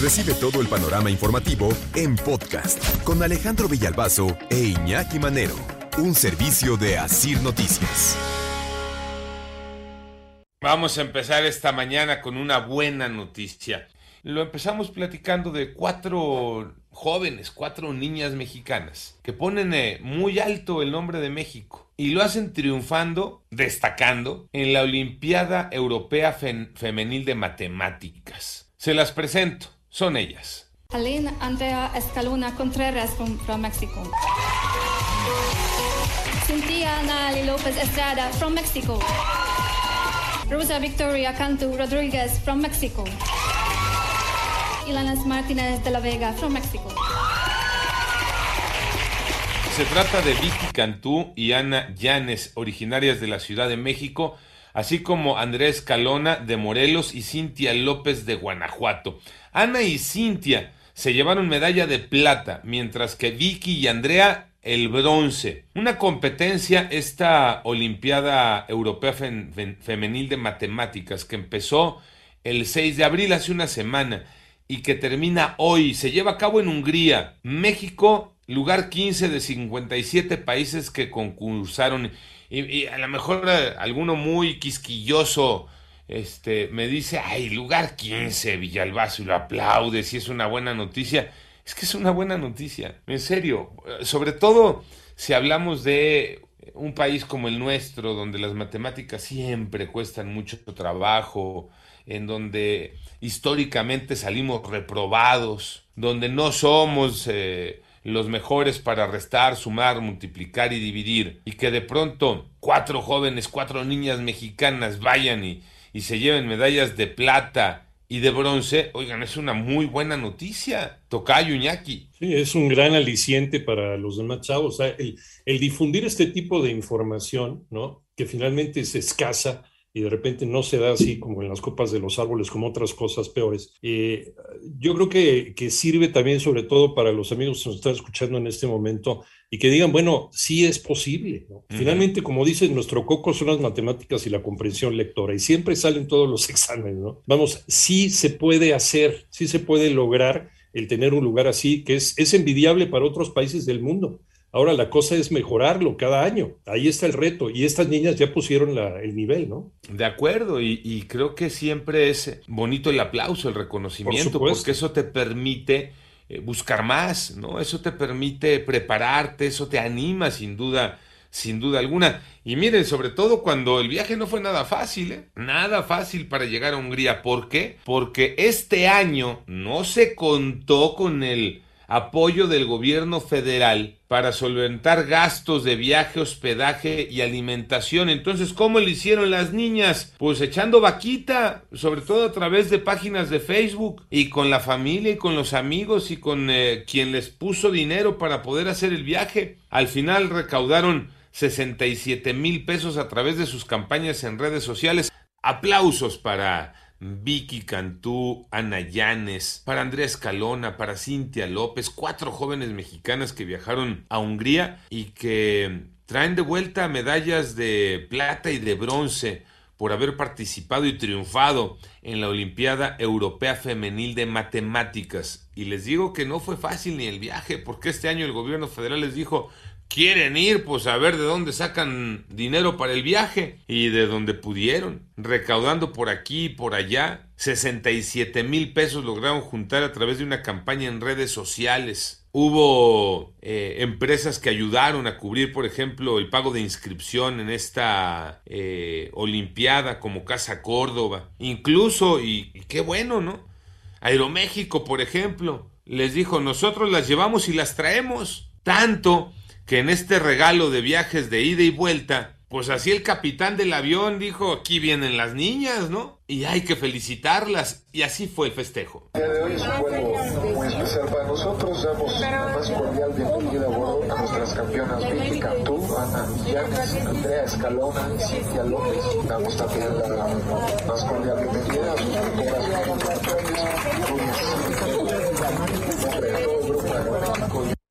Recibe todo el panorama informativo en podcast con Alejandro Villalbazo e Iñaki Manero, un servicio de Asir Noticias. Vamos a empezar esta mañana con una buena noticia. Lo empezamos platicando de cuatro jóvenes, cuatro niñas mexicanas, que ponen eh, muy alto el nombre de México y lo hacen triunfando, destacando en la Olimpiada Europea Femenil de Matemáticas. Se las presento, son ellas. Aline Andrea Escalona Contreras from, Mexico. Cynthia Anali López Estrada from Mexico. Rosa Victoria Cantu Rodriguez from Mexico. Ilanas Martínez de la Vega from Mexico. Se trata de Vicky Cantú y Ana Llanes, originarias de la Ciudad de México, así como Andrés Calona de Morelos y Cintia López de Guanajuato. Ana y Cintia se llevaron medalla de plata, mientras que Vicky y Andrea el bronce. Una competencia, esta Olimpiada Europea Femenil de Matemáticas, que empezó el 6 de abril, hace una semana, y que termina hoy. Se lleva a cabo en Hungría. México, lugar 15 de 57 países que concursaron. Y, a lo mejor eh, alguno muy quisquilloso este, me dice, ay, lugar 15, Villalbazo, y lo aplaude, si es una buena noticia. Es que es una buena noticia, en serio. Sobre todo si hablamos de un país como el nuestro, donde las matemáticas siempre cuestan mucho trabajo, en donde históricamente salimos reprobados, donde no somos eh, los mejores para restar, sumar, multiplicar y dividir, y que de pronto cuatro jóvenes, cuatro niñas mexicanas vayan y, y se lleven medallas de plata y de bronce, oigan, es una muy buena noticia. Tocayo Iñaki. Sí, es un gran aliciente para los demás chavos. el, el, difundir este tipo de información, ¿no? Que finalmente es escasa, y de repente no se da así como en las copas de los árboles, como otras cosas peores. Eh, yo creo que, que, sirve también sobre todo para los amigos que nos están escuchando en este momento y que digan, bueno, sí es posible. Finalmente, como dicen, nuestro coco son las matemáticas y la comprensión lectora y siempre salen todos los exámenes. ¿no? Vamos, sí se puede hacer, sí se puede lograr el tener un lugar así, que es, es envidiable para otros países del mundo. Ahora la cosa es mejorarlo cada año. Ahí está el reto. Y estas niñas ya pusieron el nivel, ¿no? De acuerdo. Y, creo que siempre es bonito el aplauso, el reconocimiento, porque eso te permite eh, buscar más, ¿no? Eso te permite prepararte, eso te anima sin duda, sin duda alguna. Y miren, sobre todo cuando el viaje no fue nada fácil, ¿eh? Nada fácil para llegar a Hungría. ¿Por qué? Porque este año no se contó con el apoyo del gobierno federal para solventar gastos de viaje, hospedaje y alimentación. Entonces, ¿cómo lo hicieron las niñas? Pues echando vaquita, sobre todo a través de páginas de Facebook y con la familia y con los amigos y con eh, quien les puso dinero para poder hacer el viaje. Al final recaudaron 67 mil pesos a través de sus campañas en redes sociales. Aplausos para Vicky Cantú, Ana Llanes, para Andrés Calona, para Cintia López, cuatro jóvenes mexicanas que viajaron a Hungría y que traen de vuelta medallas de plata y de bronce por haber participado y triunfado en la Olimpiada Europea Femenil de Matemáticas. Y les digo que no fue fácil ni el viaje, porque este año el gobierno federal les dijo, quieren ir, pues a ver de dónde sacan dinero para el viaje y de dónde pudieron, recaudando por aquí y por allá. 67 mil pesos lograron juntar a través de una campaña en redes sociales. Hubo eh, empresas que ayudaron a cubrir, por ejemplo, el pago de inscripción en esta eh, Olimpiada como Casa Córdoba. Incluso, y, y qué bueno, ¿no? Aeroméxico, por ejemplo, les dijo, nosotros las llevamos y las traemos. Tanto que en este regalo de viajes de ida y vuelta, pues así el capitán del avión dijo, aquí vienen las niñas, ¿no? Y hay que felicitarlas. Y así fue el festejo. El día de hoy es un vuelo muy especial para nosotros. Damos la más cordial bienvenida a bordo a nuestras campeonas Vicky Cantú, Ana Llanes, Andrea Escalona Cintia López. Damos también la más cordial bienvenida a sus primeras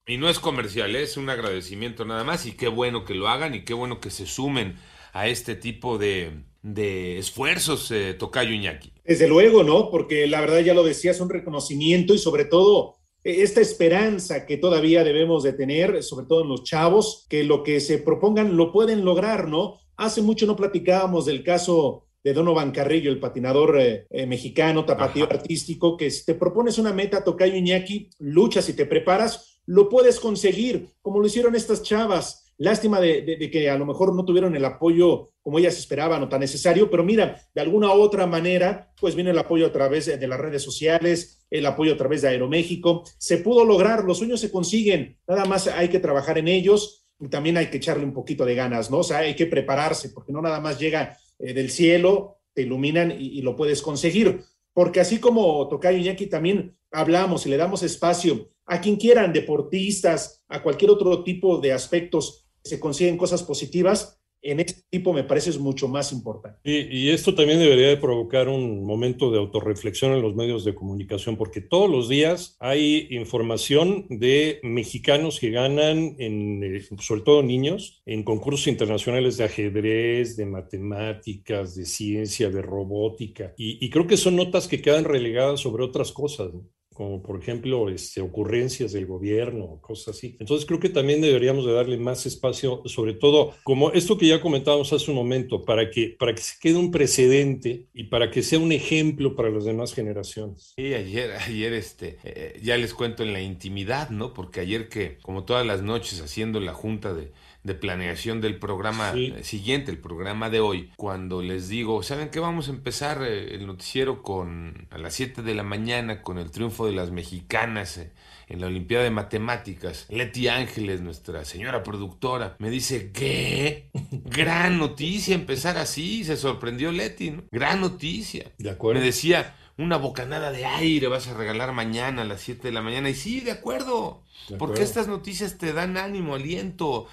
y no es comercial, ¿eh? es un agradecimiento nada más y qué bueno que lo hagan y qué bueno que se sumen a este tipo de, de esfuerzos, eh, Tocayo Iñaki. Desde luego, ¿no? Porque la verdad ya lo decías, un reconocimiento y sobre todo eh, esta esperanza que todavía debemos de tener, sobre todo en los chavos, que lo que se propongan lo pueden lograr, ¿no? Hace mucho no platicábamos del caso de Donovan Carrillo, el patinador eh, eh, mexicano, tapatío artístico, que si te propones una meta, Tocayo Iñaki, luchas y te preparas, lo puedes conseguir, como lo hicieron estas chavas. Lástima de, que a lo mejor no tuvieron el apoyo como ellas esperaban o tan necesario, pero mira, de alguna u otra manera, pues viene el apoyo a través de, las redes sociales, el apoyo a través de Aeroméxico. Se pudo lograr, los sueños se consiguen, nada más hay que trabajar en ellos y también hay que echarle un poquito de ganas, ¿no? O sea, hay que prepararse, porque no nada más llega eh, del cielo, te iluminan y, lo puedes conseguir. Porque así como Tocayo Iñaki también hablamos y le damos espacio a quien quieran, deportistas, a cualquier otro tipo de aspectos se consiguen cosas positivas, en este tipo me parece es mucho más importante. Y, esto también debería de provocar un momento de autorreflexión en los medios de comunicación, porque todos los días hay información de mexicanos que ganan, eh, sobre todo niños, en concursos internacionales de ajedrez, de matemáticas, de ciencia, de robótica. Y, creo que son notas que quedan relegadas sobre otras cosas. Como por ejemplo este, ocurrencias del gobierno, cosas así. Entonces creo que también deberíamos de darle más espacio, sobre todo como esto que ya comentábamos hace un momento, para que, para que se quede un precedente y para que sea un ejemplo para las demás generaciones. Sí, ayer, ayer este, eh, ya les cuento en la intimidad, ¿no? Porque ayer que, como todas las noches haciendo la junta de de planeación del programa siguiente, el programa de hoy, cuando les digo, ¿saben qué? Vamos a empezar eh, el noticiero con a las 7 de la mañana con el triunfo de las mexicanas eh, en la Olimpiada de Matemáticas. Leti Ángeles, nuestra señora productora, me dice, ¿qué? Gran noticia empezar así, se sorprendió Leti, ¿no? Gran noticia. De acuerdo. Me decía, una bocanada de aire vas a regalar mañana a las 7 de la mañana. Y sí, de acuerdo. Porque estas noticias te dan ánimo, aliento.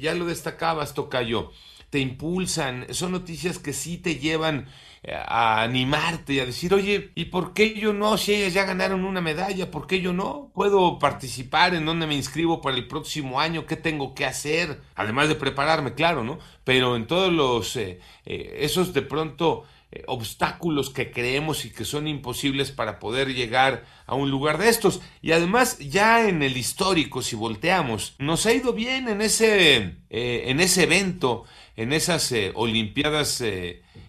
ya lo destacabas, Tocayo. Te impulsan. Son noticias que sí te llevan eh, a animarte y a decir, oye, ¿y por qué yo no? Si ellas ya ganaron una medalla, ¿por qué yo no? ¿Puedo participar? ¿En dónde me inscribo para el próximo año? ¿Qué tengo que hacer? Además de prepararme, claro, ¿no? Pero en todos los... Eh, eh, esos de pronto eh, obstáculos que creemos y que son imposibles para poder llegar a un lugar de estos. Y además, ya en el histórico, si volteamos, nos ha ido bien en ese, eh, en ese evento, en esas eh, Olimpiadas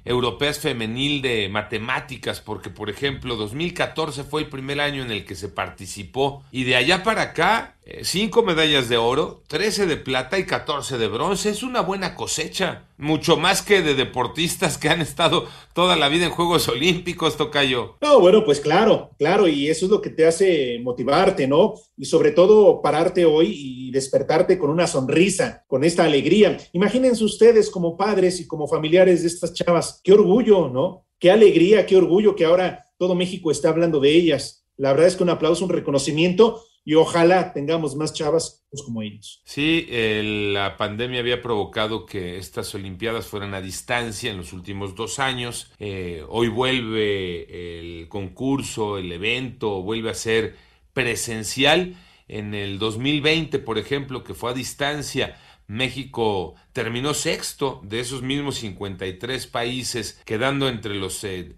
Europeas Femenil de Matemáticas, porque por ejemplo 2014 fue el primer año en el que se participó. Y de allá para acá, 5 medallas de oro, 13 de plata y 14 de bronce, es una buena cosecha mucho más que de deportistas que han estado toda la vida en Juegos Olímpicos, Tocayo. No, bueno, pues claro, claro, y eso es lo que te hace motivarte, ¿no? Y sobre todo pararte hoy y despertarte con una sonrisa, con esta alegría. Imagínense ustedes como padres y como familiares de estas chavas, qué orgullo, ¿no? Qué alegría, qué orgullo que ahora todo México está hablando de ellas. La verdad es que un aplauso, un reconocimiento y ojalá tengamos más chavas como ellos. Sí, la pandemia había provocado que estas Olimpiadas fueran a distancia en los últimos dos años. Eh, hoy vuelve el concurso, el evento, vuelve a ser presencial. En el 2020, por ejemplo, que fue a distancia, México terminó sexto de esos mismos 53 países, quedando entre los 10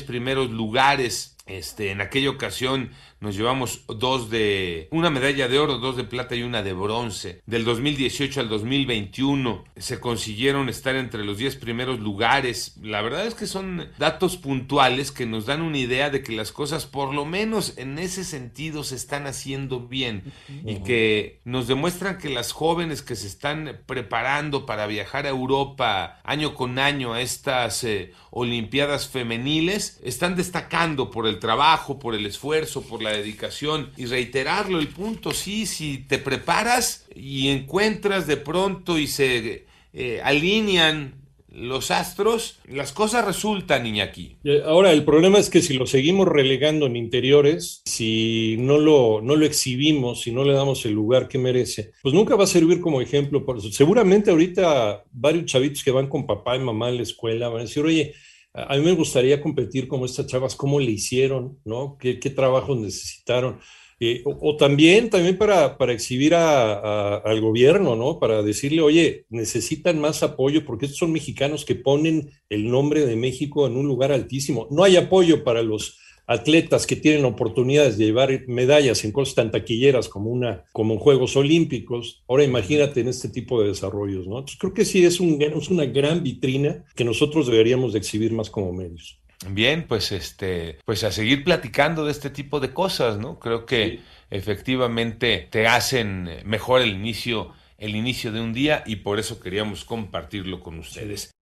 eh, primeros lugares. Este, en aquella ocasión nos llevamos dos de una medalla de oro, dos de plata y una de bronce. Del 2018 al 2021 se consiguieron estar entre los 10 primeros lugares. La verdad es que son datos puntuales que nos dan una idea de que las cosas por lo menos en ese sentido se están haciendo bien y que nos demuestran que las jóvenes que se están preparando para viajar a Europa año con año a estas eh, Olimpiadas femeniles están destacando por el trabajo, por el esfuerzo, por la dedicación y reiterarlo el punto, sí, si te preparas y encuentras de pronto y se eh, alinean los astros, las cosas resultan, Iñaki. Ahora, el problema es que si lo seguimos relegando en interiores, si no lo, no lo exhibimos, si no le damos el lugar que merece, pues nunca va a servir como ejemplo. Seguramente ahorita varios chavitos que van con papá y mamá a la escuela van a decir, oye, a mí me gustaría competir como estas chavas, cómo le hicieron, ¿no? ¿Qué, qué trabajos necesitaron? Eh, o, también, también para, para exhibir al gobierno, ¿no? Para decirle, oye, necesitan más apoyo porque estos son mexicanos que ponen el nombre de México en un lugar altísimo. No hay apoyo para los atletas que tienen oportunidades de llevar medallas en cosas tan taquilleras como, una, como en Juegos Olímpicos. Ahora imagínate en este tipo de desarrollos, ¿no? Entonces creo que sí es, un, es una gran vitrina que nosotros deberíamos de exhibir más como medios. Bien, pues este, pues a seguir platicando de este tipo de cosas, ¿no? Creo que efectivamente te hacen mejor el inicio, el inicio de un día y por eso queríamos compartirlo con ustedes.